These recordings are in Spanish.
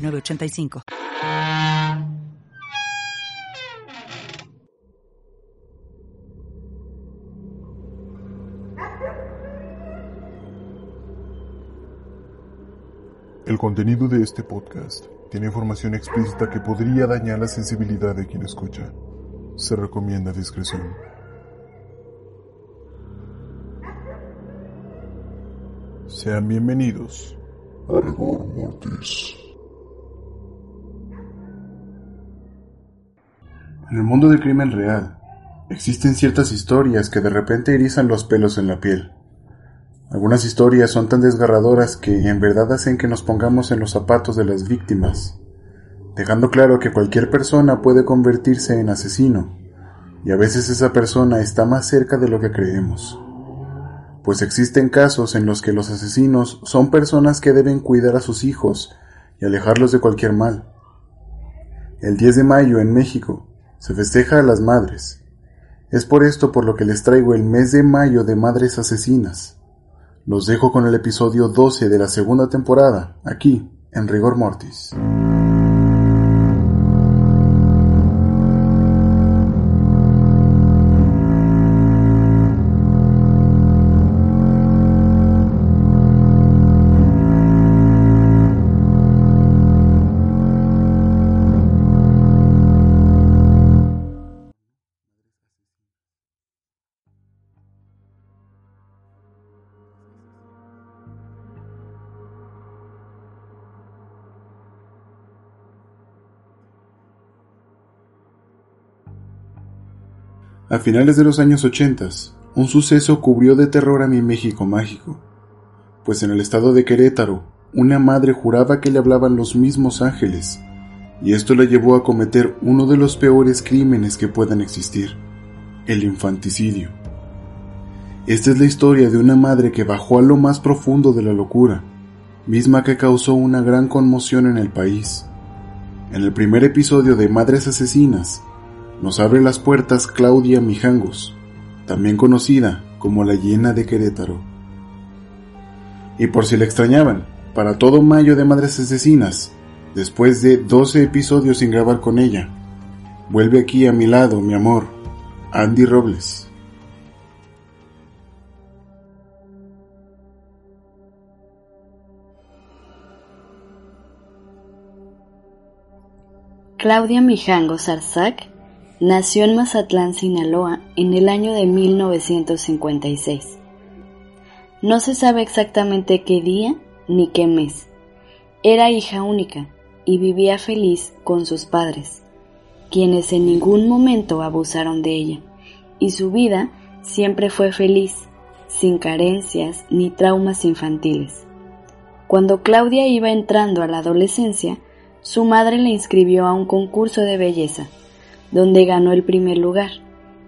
985. El contenido de este podcast tiene información explícita que podría dañar la sensibilidad de quien escucha. Se recomienda discreción. Sean bienvenidos a Rigor Mortis. En el mundo del crimen real, existen ciertas historias que de repente erizan los pelos en la piel. Algunas historias son tan desgarradoras que en verdad hacen que nos pongamos en los zapatos de las víctimas, dejando claro que cualquier persona puede convertirse en asesino, y a veces esa persona está más cerca de lo que creemos. Pues existen casos en los que los asesinos son personas que deben cuidar a sus hijos y alejarlos de cualquier mal. El 10 de mayo en México, se festeja a las madres. Es por esto por lo que les traigo el mes de mayo de Madres Asesinas. Los dejo con el episodio 12 de la segunda temporada, aquí, en Rigor Mortis. A finales de los años 80, un suceso cubrió de terror a mi México mágico, pues en el estado de Querétaro, una madre juraba que le hablaban los mismos ángeles, y esto la llevó a cometer uno de los peores crímenes que puedan existir, el infanticidio. Esta es la historia de una madre que bajó a lo más profundo de la locura, misma que causó una gran conmoción en el país. En el primer episodio de Madres Asesinas, nos abre las puertas Claudia Mijangos, también conocida como la llena de Querétaro. Y por si la extrañaban, para todo mayo de Madres Asesinas, después de 12 episodios sin grabar con ella, vuelve aquí a mi lado, mi amor, Andy Robles. Claudia Mijangos Arzac Nació en Mazatlán, Sinaloa, en el año de 1956. No se sabe exactamente qué día ni qué mes. Era hija única y vivía feliz con sus padres, quienes en ningún momento abusaron de ella, y su vida siempre fue feliz, sin carencias ni traumas infantiles. Cuando Claudia iba entrando a la adolescencia, su madre la inscribió a un concurso de belleza donde ganó el primer lugar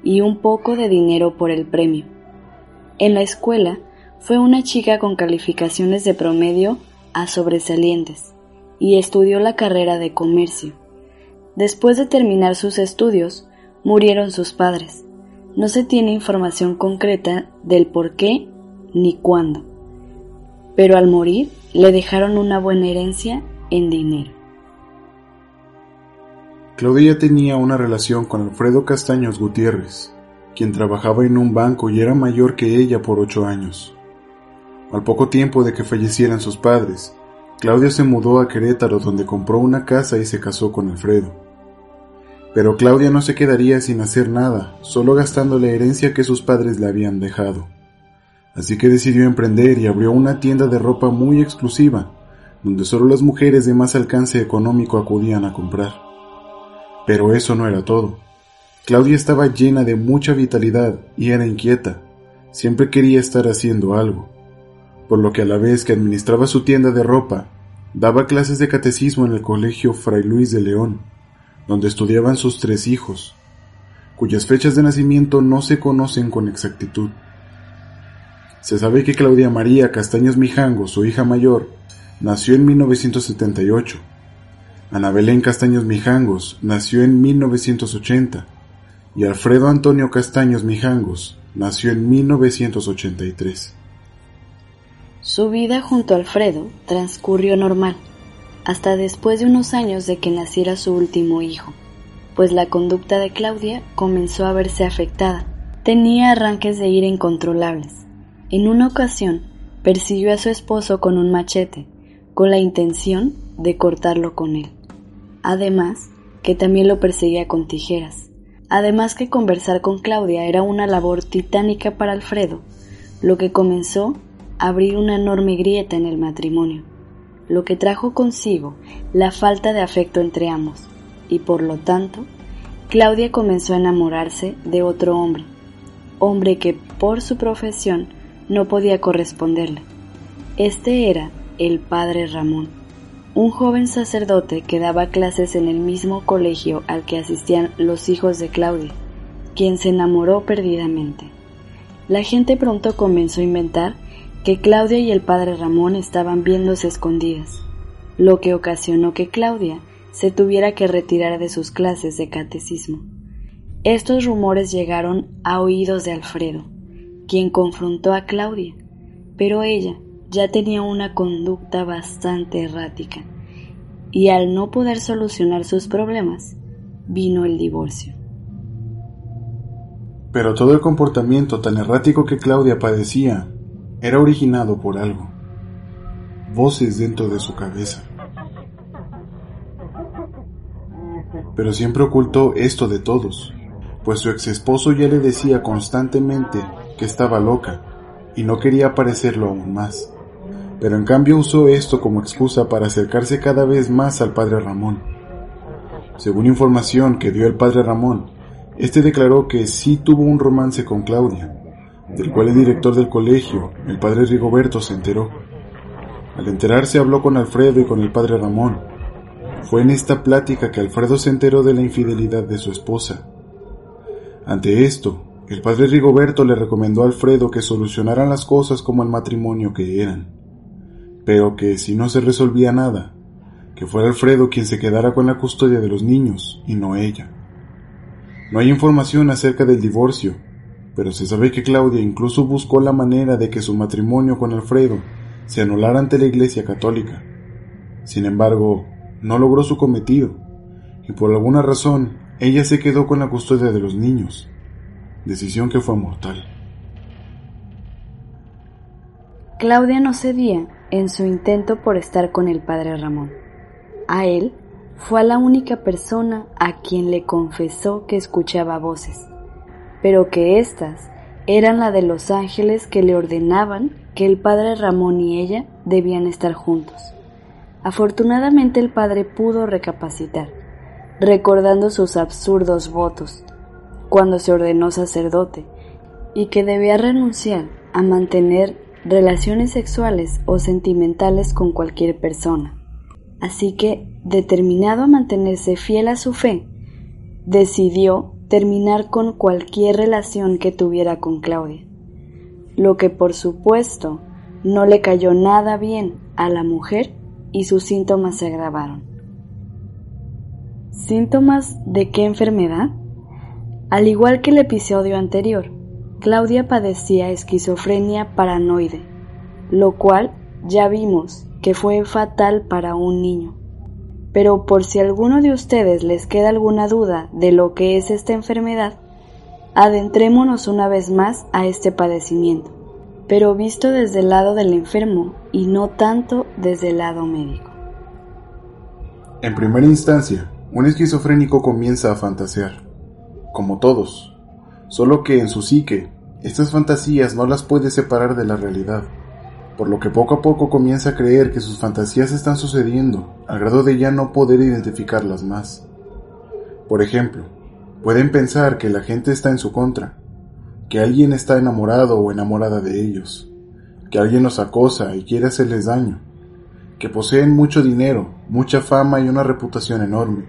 y un poco de dinero por el premio. En la escuela fue una chica con calificaciones de promedio a sobresalientes y estudió la carrera de comercio. Después de terminar sus estudios, murieron sus padres. No se tiene información concreta del por qué ni cuándo, pero al morir le dejaron una buena herencia en dinero. Claudia tenía una relación con Alfredo Castaños Gutiérrez, quien trabajaba en un banco y era mayor que ella por ocho años. Al poco tiempo de que fallecieran sus padres, Claudia se mudó a Querétaro donde compró una casa y se casó con Alfredo. Pero Claudia no se quedaría sin hacer nada, solo gastando la herencia que sus padres le habían dejado. Así que decidió emprender y abrió una tienda de ropa muy exclusiva, donde solo las mujeres de más alcance económico acudían a comprar. Pero eso no era todo. Claudia estaba llena de mucha vitalidad y era inquieta. Siempre quería estar haciendo algo. Por lo que a la vez que administraba su tienda de ropa, Daba clases de catecismo en el colegio Fray Luis de León, donde estudiaban sus tres hijos, cuyas fechas de nacimiento no se conocen con exactitud. Se sabe que Claudia María Castaños Mijango, su hija mayor, nació en 1978. Ana Belén Castaños Mijangos nació en 1980 y Alfredo Antonio Castaños Mijangos nació en 1983. Su vida junto a Alfredo transcurrió normal, hasta después de unos años de que naciera su último hijo, pues la conducta de Claudia comenzó a verse afectada. Tenía arranques de ira incontrolables. En una ocasión, persiguió a su esposo con un machete, con la intención de cortarlo con él. Además, que también lo perseguía con tijeras. Además que conversar con Claudia era una labor titánica para Alfredo, lo que comenzó a abrir una enorme grieta en el matrimonio, lo que trajo consigo la falta de afecto entre ambos, y por lo tanto, Claudia comenzó a enamorarse de otro hombre, hombre que por su profesión no podía corresponderle. Este era el padre Ramón, un joven sacerdote que daba clases en el mismo colegio al que asistían los hijos de Claudia, quien se enamoró perdidamente. La gente pronto comenzó a inventar que Claudia y el padre Ramón estaban viéndose escondidas, lo que ocasionó que Claudia se tuviera que retirar de sus clases de catecismo. Estos rumores llegaron a oídos de Alfredo, quien confrontó a Claudia, pero ella ya tenía una conducta bastante errática, y al no poder solucionar sus problemas, vino el divorcio. Pero todo el comportamiento tan errático que Claudia padecía era originado por algo. Voces dentro de su cabeza. Pero siempre ocultó esto de todos, pues su ex esposo ya le decía constantemente que estaba loca y no quería parecerlo aún más. Pero en cambio usó esto como excusa para acercarse cada vez más al padre Ramón. Según información que dio el padre Ramón, este declaró que sí tuvo un romance con Claudia, del cual el director del colegio, el padre Rigoberto, se enteró. Al enterarse habló con Alfredo y con el padre Ramón. Fue en esta plática que Alfredo se enteró de la infidelidad de su esposa. Ante esto, el padre Rigoberto le recomendó a Alfredo que solucionaran las cosas como el matrimonio que eran, pero que si no se resolvía nada, que fuera Alfredo quien se quedara con la custodia de los niños y no ella. No hay información acerca del divorcio, pero se sabe que Claudia incluso buscó la manera de que su matrimonio con Alfredo se anulara ante la Iglesia Católica. Sin embargo, no logró su cometido, y por alguna razón ella se quedó con la custodia de los niños decisión que fue mortal. Claudia no cedía en su intento por estar con el padre Ramón. A él fue la única persona a quien le confesó que escuchaba voces, pero que éstas eran la de los ángeles que le ordenaban que el padre Ramón y ella debían estar juntos. Afortunadamente el padre pudo recapacitar, recordando sus absurdos votos, cuando se ordenó sacerdote y que debía renunciar a mantener relaciones sexuales o sentimentales con cualquier persona. Así que, determinado a mantenerse fiel a su fe, decidió terminar con cualquier relación que tuviera con Claudia, lo que por supuesto no le cayó nada bien a la mujer y sus síntomas se agravaron. ¿Síntomas de qué enfermedad? Al igual que el episodio anterior, Claudia padecía esquizofrenia paranoide, lo cual ya vimos que fue fatal para un niño. Pero por si alguno de ustedes les queda alguna duda de lo que es esta enfermedad, adentrémonos una vez más a este padecimiento, pero visto desde el lado del enfermo y no tanto desde el lado médico. En primera instancia, un esquizofrénico comienza a fantasear como todos, solo que en su psique, estas fantasías no las puede separar de la realidad, por lo que poco a poco comienza a creer que sus fantasías están sucediendo, al grado de ya no poder identificarlas más. Por ejemplo, pueden pensar que la gente está en su contra, que alguien está enamorado o enamorada de ellos, que alguien los acosa y quiere hacerles daño, que poseen mucho dinero, mucha fama y una reputación enorme.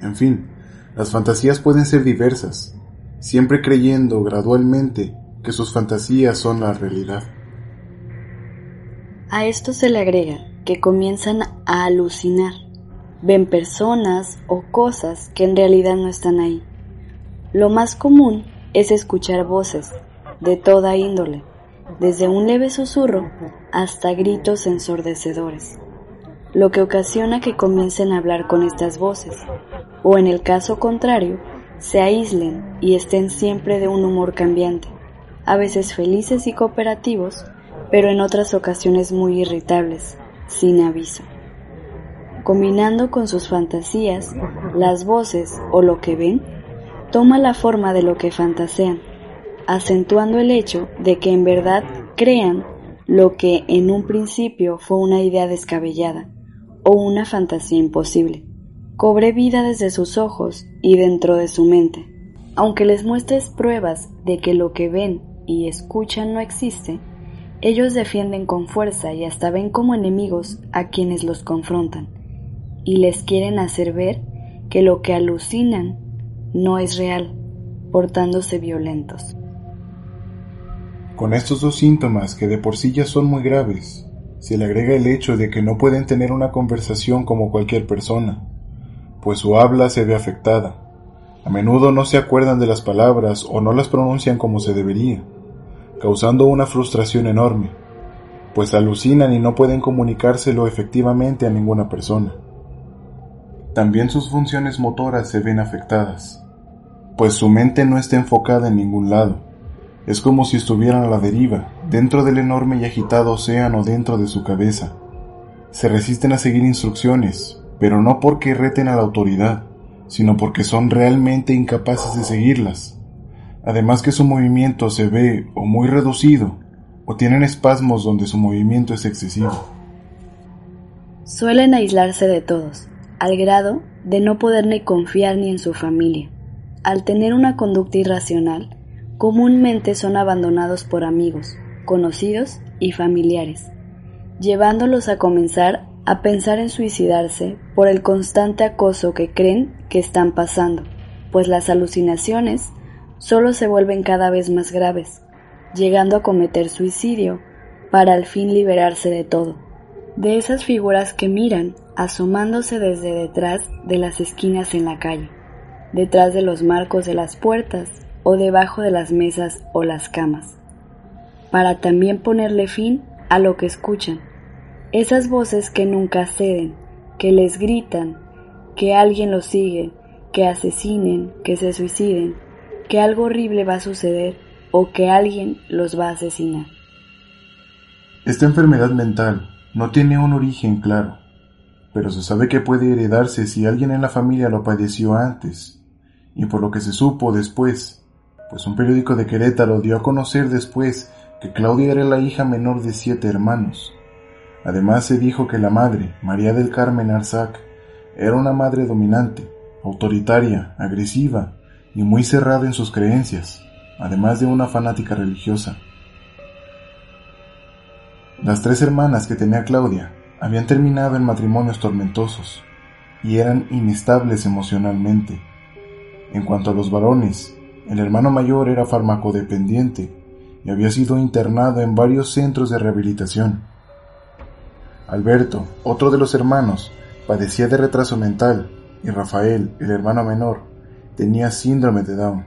En fin, las fantasías pueden ser diversas, siempre creyendo gradualmente que sus fantasías son la realidad. A esto se le agrega que comienzan a alucinar, ven personas o cosas que en realidad no están ahí. Lo más común es escuchar voces de toda índole, desde un leve susurro hasta gritos ensordecedores, lo que ocasiona que comiencen a hablar con estas voces, o en el caso contrario, se aíslen y estén siempre de un humor cambiante, a veces felices y cooperativos, pero en otras ocasiones muy irritables, sin aviso. Combinando con sus fantasías, las voces o lo que ven toma la forma de lo que fantasean, acentuando el hecho de que en verdad crean lo que en un principio fue una idea descabellada o una fantasía imposible. Cobre vida desde sus ojos y dentro de su mente. Aunque les muestres pruebas de que lo que ven y escuchan no existe, ellos defienden con fuerza y hasta ven como enemigos a quienes los confrontan, y les quieren hacer ver que lo que alucinan no es real, portándose violentos. Con estos dos síntomas, que de por sí ya son muy graves, se le agrega el hecho de que no pueden tener una conversación como cualquier persona, pues su habla se ve afectada. A menudo no se acuerdan de las palabras o no las pronuncian como se debería causando una frustración enorme, pues alucinan y no pueden comunicárselo efectivamente a ninguna persona. También sus funciones motoras se ven afectadas, pues su mente no está enfocada en ningún lado. Es como si estuvieran a la deriva, dentro del enorme y agitado océano dentro de su cabeza. Se resisten a seguir instrucciones, pero no porque reten a la autoridad, sino porque son realmente incapaces de seguirlas además que su movimiento se ve o muy reducido o tienen espasmos donde su movimiento es excesivo. Suelen aislarse de todos, al grado de no poder ni confiar ni en su familia. Al tener una conducta irracional, comúnmente son abandonados por amigos, conocidos y familiares, llevándolos a comenzar a pensar en suicidarse por el constante acoso que creen que están pasando, pues las alucinaciones solo se vuelven cada vez más graves, llegando a cometer suicidio para al fin liberarse de todo, de esas figuras que miran asomándose desde detrás de las esquinas en la calle, detrás de los marcos de las puertas o debajo de las mesas o las camas, para también ponerle fin a lo que escuchan, esas voces que nunca ceden, que les gritan, que alguien los sigue, que asesinen, que se suiciden, que algo horrible va a suceder o que alguien los va a asesinar. Esta enfermedad mental no tiene un origen claro, pero se sabe que puede heredarse si alguien en la familia lo padeció antes, y por lo que se supo después, pues un periódico de Querétaro dio a conocer después que Claudia era la hija menor de siete hermanos. Además se dijo que la madre, María del Carmen Arzac, era una madre dominante, autoritaria, agresiva y muy cerrada en sus creencias, además de una fanática religiosa. Las tres hermanas que tenía Claudia habían terminado en matrimonios tormentosos y eran inestables emocionalmente. En cuanto a los varones, el hermano mayor era farmacodependiente y había sido internado en varios centros de rehabilitación. Alberto, otro de los hermanos, padecía de retraso mental y Rafael, el hermano menor, tenía síndrome de Down.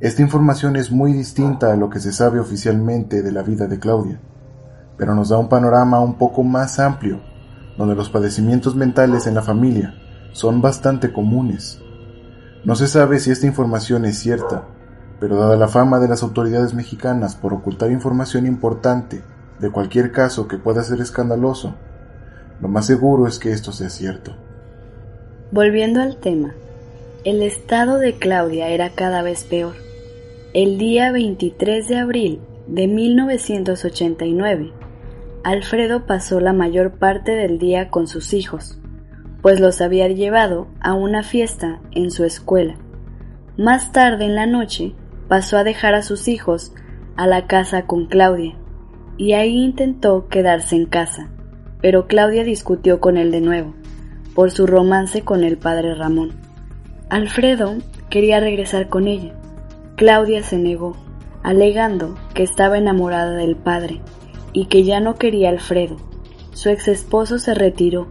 Esta información es muy distinta a lo que se sabe oficialmente de la vida de Claudia, pero nos da un panorama un poco más amplio, donde los padecimientos mentales en la familia son bastante comunes. No se sabe si esta información es cierta, pero dada la fama de las autoridades mexicanas por ocultar información importante de cualquier caso que pueda ser escandaloso, lo más seguro es que esto sea cierto. Volviendo al tema, el estado de Claudia era cada vez peor. El día 23 de abril de 1989, Alfredo pasó la mayor parte del día con sus hijos, pues los había llevado a una fiesta en su escuela. Más tarde en la noche pasó a dejar a sus hijos a la casa con Claudia, y ahí intentó quedarse en casa, pero Claudia discutió con él de nuevo, por su romance con el padre Ramón. Alfredo quería regresar con ella. Claudia se negó, alegando que estaba enamorada del padre y que ya no quería Alfredo. Su ex esposo se retiró,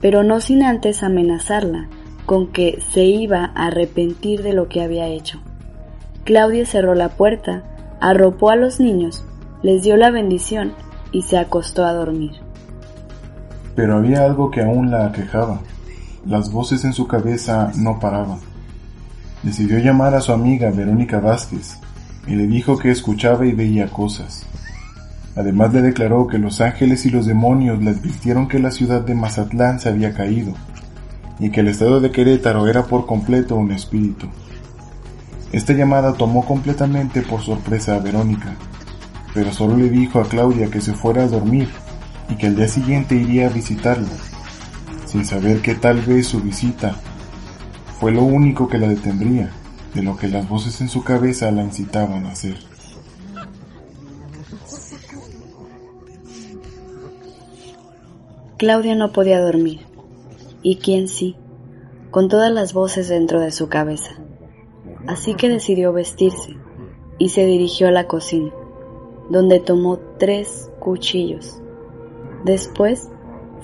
pero no sin antes amenazarla con que se iba a arrepentir de lo que había hecho. Claudia cerró la puerta, arropó a los niños, les dio la bendición y se acostó a dormir. Pero había algo que aún la aquejaba. Las voces en su cabeza no paraban. Decidió llamar a su amiga Verónica Vázquez y le dijo que escuchaba y veía cosas. Además le declaró que los ángeles y los demonios le advirtieron que la ciudad de Mazatlán se había caído y que el estado de Querétaro era por completo un espíritu. Esta llamada tomó completamente por sorpresa a Verónica, pero solo le dijo a Claudia que se fuera a dormir y que al día siguiente iría a visitarla, sin saber que tal vez su visita fue lo único que la detendría de lo que las voces en su cabeza la incitaban a hacer. Claudia no podía dormir, y quién sí, con todas las voces dentro de su cabeza. Así que decidió vestirse y se dirigió a la cocina, donde tomó tres cuchillos. Después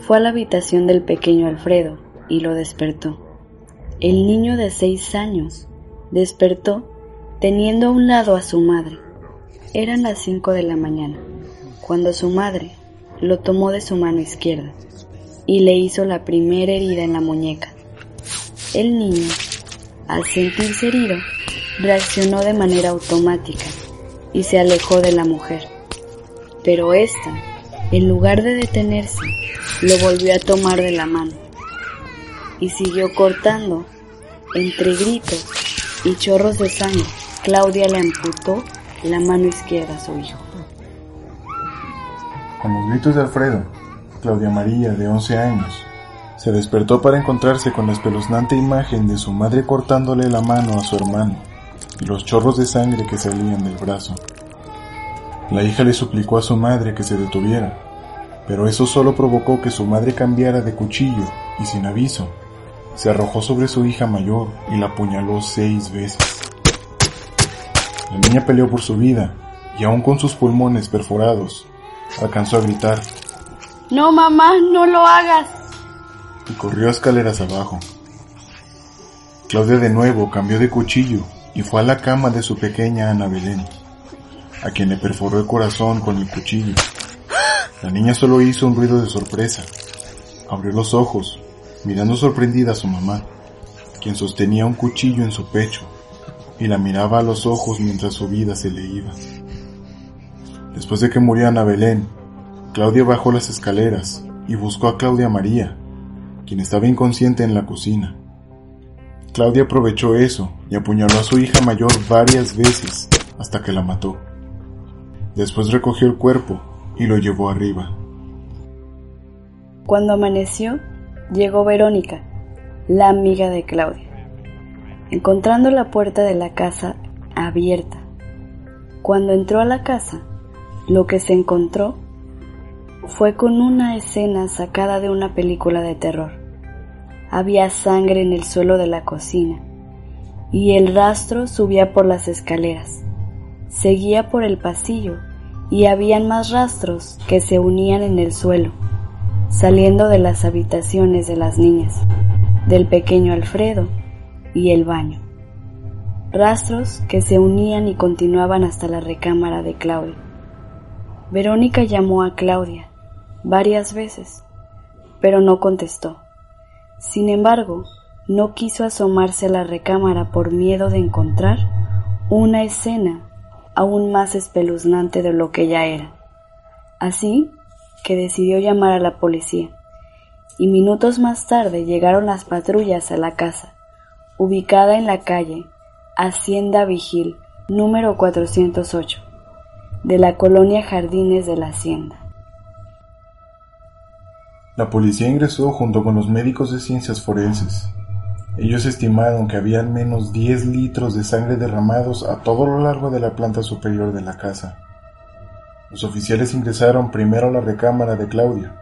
fue a la habitación del pequeño Alfredo y lo despertó. El niño de seis años despertó teniendo a un lado a su madre. Eran las cinco de la mañana, cuando su madre lo tomó de su mano izquierda y le hizo la primera herida en la muñeca. El niño, al sentirse herido, reaccionó de manera automática y se alejó de la mujer. Pero ésta, en lugar de detenerse, lo volvió a tomar de la mano y siguió cortando entre gritos y chorros de sangre. Claudia le amputó la mano izquierda a su hijo. Con los gritos de Alfredo, Claudia María, de 11 años, se despertó para encontrarse con la espeluznante imagen de su madre cortándole la mano a su hermano y los chorros de sangre que salían del brazo. La hija le suplicó a su madre que se detuviera, pero eso solo provocó que su madre cambiara de cuchillo y sin aviso se arrojó sobre su hija mayor y la apuñaló seis veces. La niña peleó por su vida y aún con sus pulmones perforados, alcanzó a gritar. No, mamá, no lo hagas. Y corrió escaleras abajo. Claudia de nuevo cambió de cuchillo y fue a la cama de su pequeña Ana Belén, a quien le perforó el corazón con el cuchillo. La niña solo hizo un ruido de sorpresa. Abrió los ojos mirando sorprendida a su mamá, quien sostenía un cuchillo en su pecho y la miraba a los ojos mientras su vida se le iba. Después de que murió Ana Belén, Claudia bajó las escaleras y buscó a Claudia María, quien estaba inconsciente en la cocina. Claudia aprovechó eso y apuñaló a su hija mayor varias veces hasta que la mató. Después recogió el cuerpo y lo llevó arriba. Cuando amaneció, llegó Verónica, la amiga de Claudia, encontrando la puerta de la casa abierta. Cuando entró a la casa, lo que se encontró fue con una escena sacada de una película de terror. Había sangre en el suelo de la cocina y el rastro subía por las escaleras. Seguía por el pasillo y habían más rastros que se unían en el suelo saliendo de las habitaciones de las niñas, del pequeño Alfredo y el baño. Rastros que se unían y continuaban hasta la recámara de Claudia. Verónica llamó a Claudia varias veces, pero no contestó. Sin embargo, no quiso asomarse a la recámara por miedo de encontrar una escena aún más espeluznante de lo que ya era. Así que decidió llamar a la policía, y minutos más tarde llegaron las patrullas a la casa, ubicada en la calle Hacienda Vigil número 408, de la colonia Jardines de la Hacienda. La policía ingresó junto con los médicos de ciencias forenses. Ellos estimaron que había al menos 10 litros de sangre derramados a todo lo largo de la planta superior de la casa. Los oficiales ingresaron primero a la recámara de Claudia,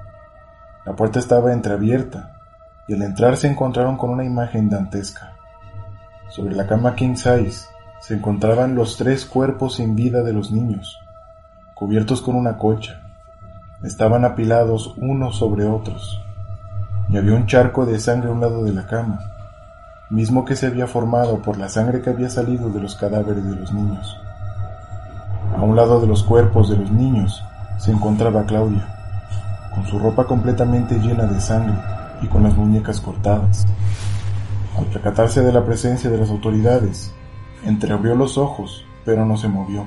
La puerta estaba entreabierta y al entrar se encontraron con una imagen dantesca. Sobre la cama king size se encontraban los tres cuerpos sin vida de los niños, cubiertos con una colcha. Estaban apilados unos sobre otros, y había un charco de sangre a un lado de la cama, mismo que se había formado por la sangre que había salido de los cadáveres de los niños. A un lado de los cuerpos de los niños se encontraba Claudia, con su ropa completamente llena de sangre y con las muñecas cortadas. Al percatarse de la presencia de las autoridades, entreabrió los ojos, pero no se movió.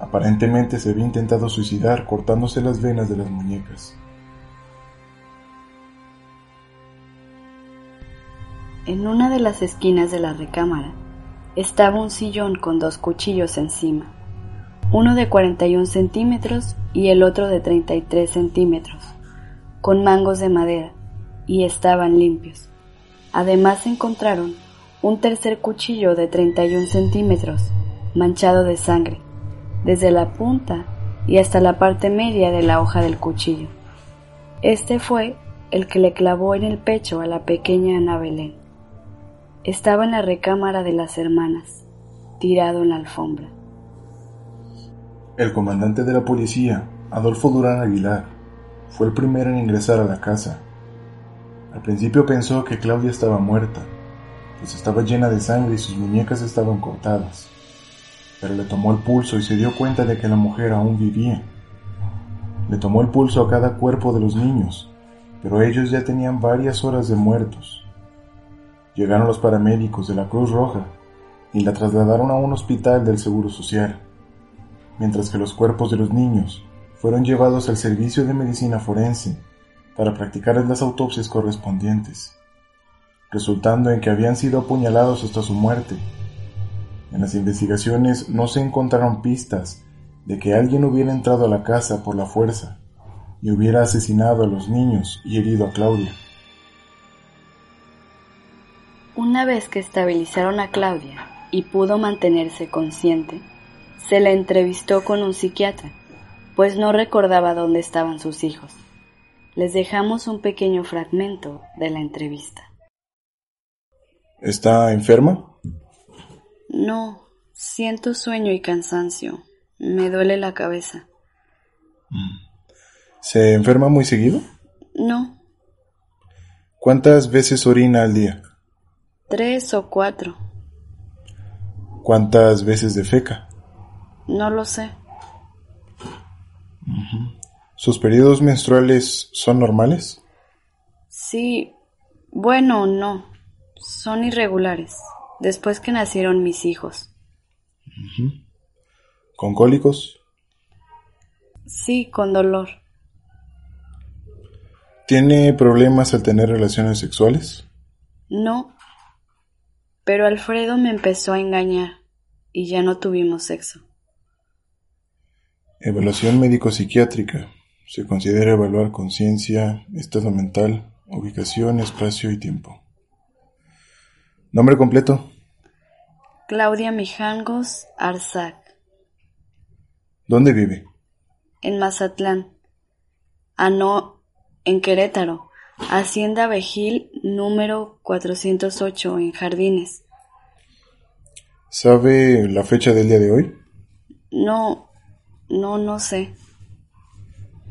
Aparentemente se había intentado suicidar cortándose las venas de las muñecas. En una de las esquinas de la recámara estaba un sillón con dos cuchillos encima, uno de 41 centímetros y el otro de 33 centímetros, con mangos de madera, y estaban limpios. Además encontraron un tercer cuchillo de 31 centímetros, manchado de sangre, desde la punta y hasta la parte media de la hoja del cuchillo. Este fue el que le clavó en el pecho a la pequeña Ana Belén. Estaba en la recámara de las hermanas, tirado en la alfombra. El comandante de la policía, Adolfo Durán Aguilar, fue el primero en ingresar a la casa. Al principio pensó que Claudia estaba muerta, pues estaba llena de sangre y sus muñecas estaban cortadas. Pero le tomó el pulso y se dio cuenta de que la mujer aún vivía. Le tomó el pulso a cada cuerpo de los niños, pero ellos ya tenían varias horas de muertos. Llegaron los paramédicos de la Cruz Roja y la trasladaron a un hospital del Seguro Social, mientras que los cuerpos de los niños fueron llevados al servicio de medicina forense para practicar las autopsias correspondientes resultando en que habían sido apuñalados hasta su muerte. En las investigaciones no se encontraron pistas de que alguien hubiera entrado a la casa por la fuerza y hubiera asesinado a los niños y herido a Claudia. Una vez que estabilizaron a Claudia y pudo mantenerse consciente, se la entrevistó con un psiquiatra, pues no recordaba dónde estaban sus hijos. Les dejamos un pequeño fragmento de la entrevista. ¿Está enferma? No, siento sueño y cansancio. Me duele la cabeza. ¿Se enferma muy seguido? No. ¿Cuántas veces orina al día? Tres o cuatro. ¿Cuántas veces defeca? No lo sé. ¿Sus periodos menstruales son normales? Sí. Bueno, no. Son irregulares, después que nacieron mis hijos. ¿Con cólicos? Sí, con dolor. ¿Tiene problemas al tener relaciones sexuales? No, pero Alfredo me empezó a engañar y ya no tuvimos sexo. Evaluación médico-psiquiátrica. Se considera evaluar conciencia, estado mental, ubicación, espacio y tiempo. Nombre completo. Claudia Mijangos Arzac. ¿Dónde vive? En Mazatlán. Ah, no, en Querétaro. Hacienda Vejil, número 408, en Jardines. ¿Sabe la fecha del día de hoy? No, no, no sé.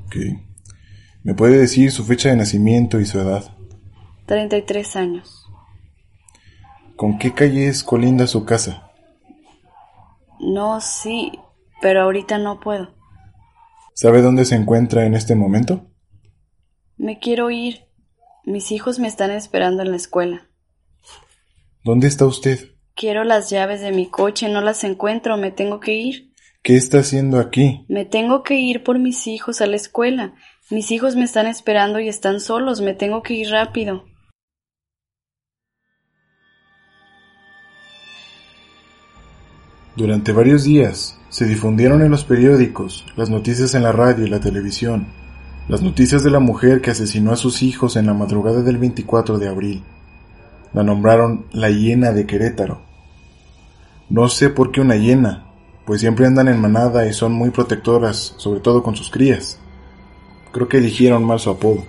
Ok. ¿Me puede decir su fecha de nacimiento y su edad? 33 años. ¿Con qué calle es colinda su casa? No, sí, pero ahorita no puedo. ¿Sabe dónde se encuentra en este momento? Me quiero ir. Mis hijos me están esperando en la escuela. ¿Dónde está usted? Quiero las llaves de mi coche, no las encuentro, me tengo que ir. ¿Qué está haciendo aquí? Me tengo que ir por mis hijos a la escuela. Mis hijos me están esperando y están solos, me tengo que ir rápido. Durante varios días se difundieron en los periódicos, las noticias en la radio y la televisión, las noticias de la mujer que asesinó a sus hijos en la madrugada del 24 de abril. La nombraron la hiena de Querétaro. No sé por qué una hiena, pues siempre andan en manada y son muy protectoras, sobre todo con sus crías. Creo que eligieron mal su apodo.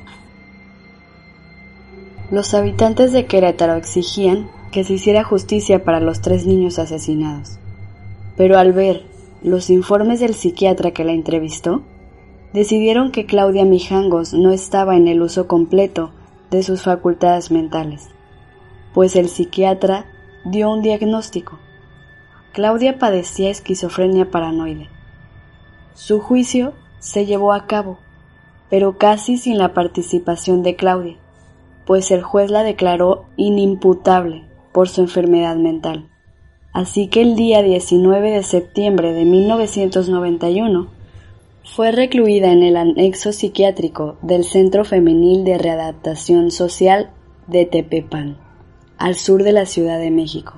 Los habitantes de Querétaro exigían que se hiciera justicia para los tres niños asesinados. Pero al ver los informes del psiquiatra que la entrevistó, decidieron que Claudia Mijangos no estaba en el uso completo de sus facultades mentales, pues el psiquiatra dio un diagnóstico. Claudia padecía esquizofrenia paranoide. Su juicio se llevó a cabo, pero casi sin la participación de Claudia, pues el juez la declaró inimputable por su enfermedad mental. Así que el día 19 de septiembre de 1991 fue recluida en el anexo psiquiátrico del Centro Femenil de Readaptación Social de Tepepan, al sur de la Ciudad de México.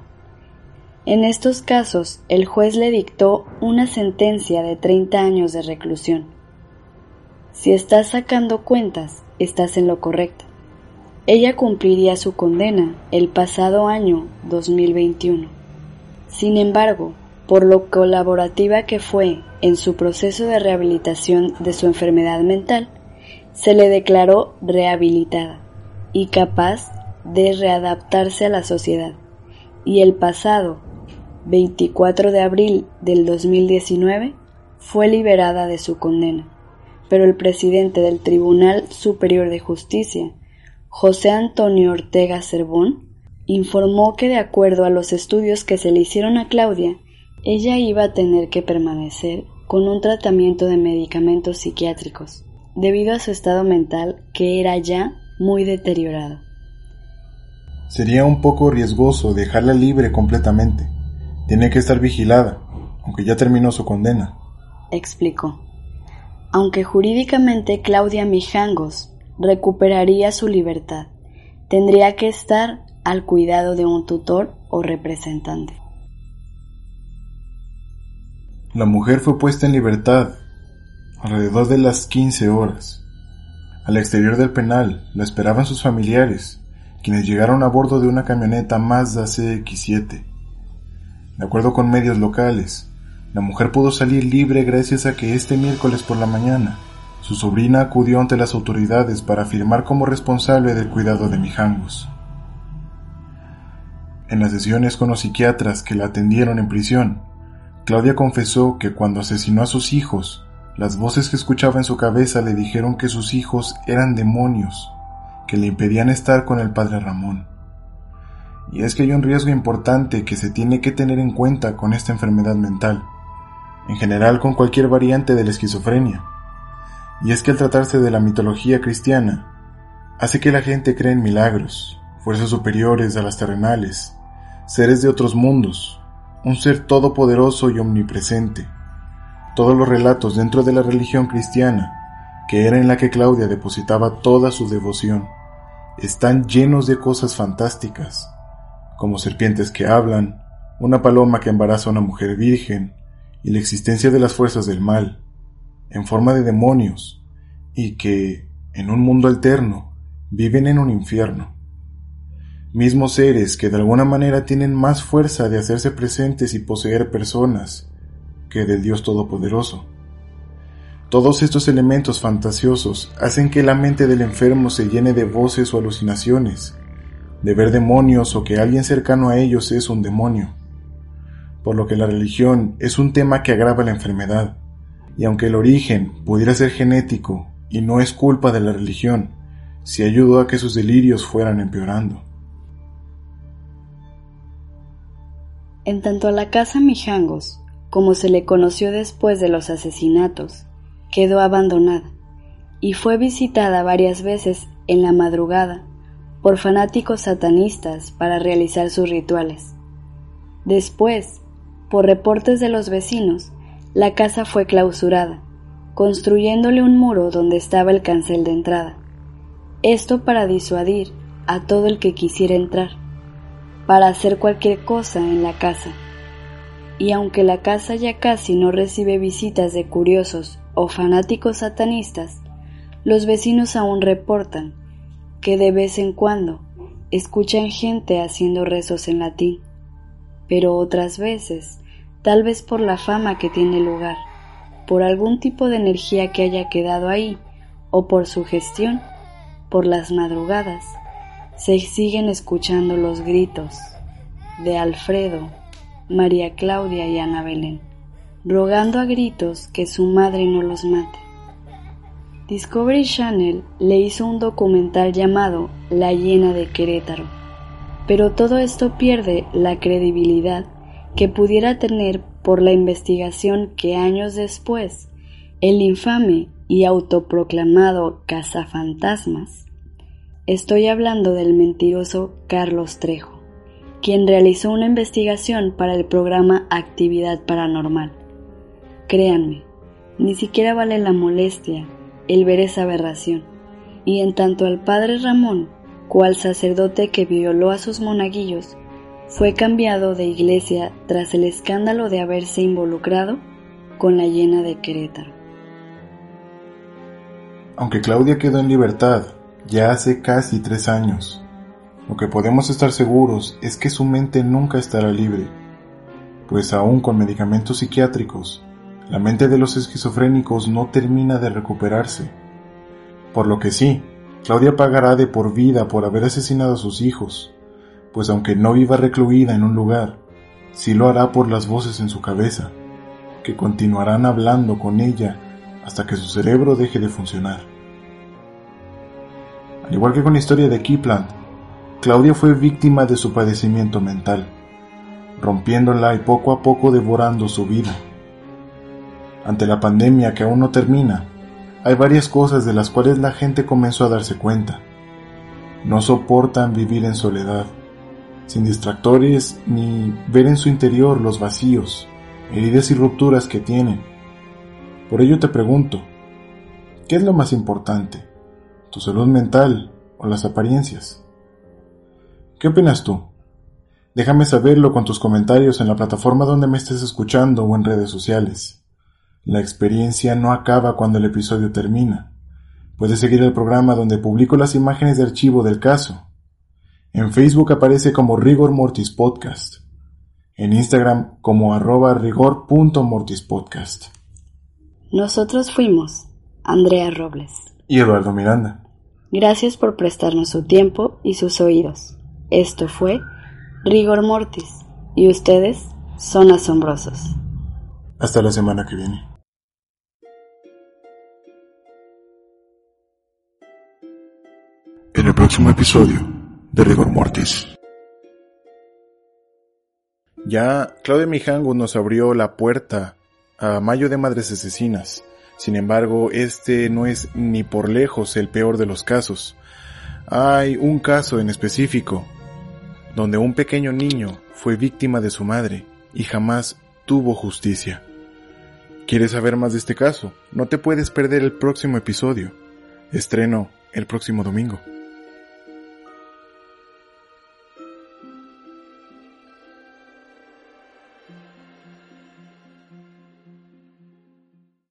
En estos casos, el juez le dictó una sentencia de 30 años de reclusión. Si estás sacando cuentas, estás en lo correcto. Ella cumpliría su condena el pasado año 2021. Sin embargo, por lo colaborativa que fue en su proceso de rehabilitación de su enfermedad mental, se le declaró rehabilitada y capaz de readaptarse a la sociedad. Y el pasado 24 de abril del 2019 fue liberada de su condena. Pero el presidente del Tribunal Superior de Justicia, José Antonio Ortega Cervón, informó que de acuerdo a los estudios que se le hicieron a Claudia, ella iba a tener que permanecer con un tratamiento de medicamentos psiquiátricos, debido a su estado mental que era ya muy deteriorado. Sería un poco riesgoso dejarla libre completamente. Tiene que estar vigilada, aunque ya terminó su condena. Explicó. Aunque jurídicamente Claudia Mijangos recuperaría su libertad, tendría que estar al cuidado de un tutor o representante. La mujer fue puesta en libertad alrededor de las 15 horas. Al exterior del penal la esperaban sus familiares, quienes llegaron a bordo de una camioneta Mazda CX-7. De acuerdo con medios locales, la mujer pudo salir libre gracias a que este miércoles por la mañana su sobrina acudió ante las autoridades para afirmar como responsable del cuidado de Mijangos. En las sesiones con los psiquiatras que la atendieron en prisión, Claudia confesó que cuando asesinó a sus hijos, las voces que escuchaba en su cabeza le dijeron que sus hijos eran demonios, que le impedían estar con el padre Ramón. Y es que hay un riesgo importante que se tiene que tener en cuenta con esta enfermedad mental, en general con cualquier variante de la esquizofrenia. Y es que al tratarse de la mitología cristiana, hace que la gente cree en milagros, fuerzas superiores a las terrenales, seres de otros mundos, un ser todopoderoso y omnipresente. Todos los relatos dentro de la religión cristiana, que era en la que Claudia depositaba toda su devoción, están llenos de cosas fantásticas, como serpientes que hablan, una paloma que embaraza a una mujer virgen, y la existencia de las fuerzas del mal, en forma de demonios, y que, en un mundo alterno, viven en un infierno mismos seres que de alguna manera tienen más fuerza de hacerse presentes y poseer personas que del Dios Todopoderoso. Todos estos elementos fantasiosos hacen que la mente del enfermo se llene de voces o alucinaciones, de ver demonios o que alguien cercano a ellos es un demonio. Por lo que la religión es un tema que agrava la enfermedad, y aunque el origen pudiera ser genético y no es culpa de la religión, si ayudó a que sus delirios fueran empeorando. En tanto a la casa Mijangos, como se le conoció después de los asesinatos, quedó abandonada y fue visitada varias veces en la madrugada por fanáticos satanistas para realizar sus rituales. Después, por reportes de los vecinos, la casa fue clausurada, construyéndole un muro donde estaba el cancel de entrada. Esto para disuadir a todo el que quisiera entrar para hacer cualquier cosa en la casa. Y aunque la casa ya casi no recibe visitas de curiosos o fanáticos satanistas, los vecinos aún reportan que de vez en cuando escuchan gente haciendo rezos en latín, pero otras veces, tal vez por la fama que tiene lugar, por algún tipo de energía que haya quedado ahí, o por su gestión, por las madrugadas, se siguen escuchando los gritos de Alfredo, María Claudia y Ana Belén, rogando a gritos que su madre no los mate. Discovery Channel le hizo un documental llamado La llena de Querétaro, pero todo esto pierde la credibilidad que pudiera tener por la investigación que años después el infame y autoproclamado cazafantasmas, estoy hablando del mentiroso Carlos Trejo, quien realizó una investigación para el programa Actividad Paranormal. Créanme, ni siquiera vale la molestia el ver esa aberración, y en tanto al padre Ramón, cual sacerdote que violó a sus monaguillos, fue cambiado de iglesia tras el escándalo de haberse involucrado con la llena de Querétaro. Aunque Claudia quedó en libertad ya hace casi tres años, lo que podemos estar seguros es que su mente nunca estará libre, pues aún con medicamentos psiquiátricos, la mente de los esquizofrénicos no termina de recuperarse. Por lo que sí, Claudia pagará de por vida por haber asesinado a sus hijos, pues aunque no viva recluida en un lugar, sí lo hará por las voces en su cabeza, que continuarán hablando con ella hasta que su cerebro deje de funcionar. Al igual que con la historia de Kipland, Claudia fue víctima de su padecimiento mental, rompiéndola y poco a poco devorando su vida. Ante la pandemia que aún no termina, hay varias cosas de las cuales la gente comenzó a darse cuenta. No soportan vivir en soledad, sin distractores ni ver en su interior los vacíos, heridas y rupturas que tienen. Por ello te pregunto, ¿qué es lo más importante? ¿Tu salud mental o las apariencias? ¿Qué opinas tú? Déjame saberlo con tus comentarios en la plataforma donde me estés escuchando o en redes sociales. La experiencia no acaba cuando el episodio termina. Puedes seguir el programa donde publico las imágenes de archivo del caso en Facebook aparece como Rigor Mortis Podcast. En Instagram como arroba rigor.mortispodcast. Nosotros fuimos Andrea Robles y Eduardo Miranda. Gracias por prestarnos su tiempo y sus oídos. Esto fue Rigor Mortis y ustedes son asombrosos. Hasta la semana que viene. En el próximo episodio de rigor mortis. Ya Claudia Mijango nos abrió la puerta a Mayo de Madres Asesinas. Sin embargo, este no es ni por lejos el peor de los casos. Hay un caso en específico donde un pequeño niño fue víctima de su madre y jamás tuvo justicia. ¿Quieres saber más de este caso? No te puedes perder el próximo episodio. Estreno el próximo domingo.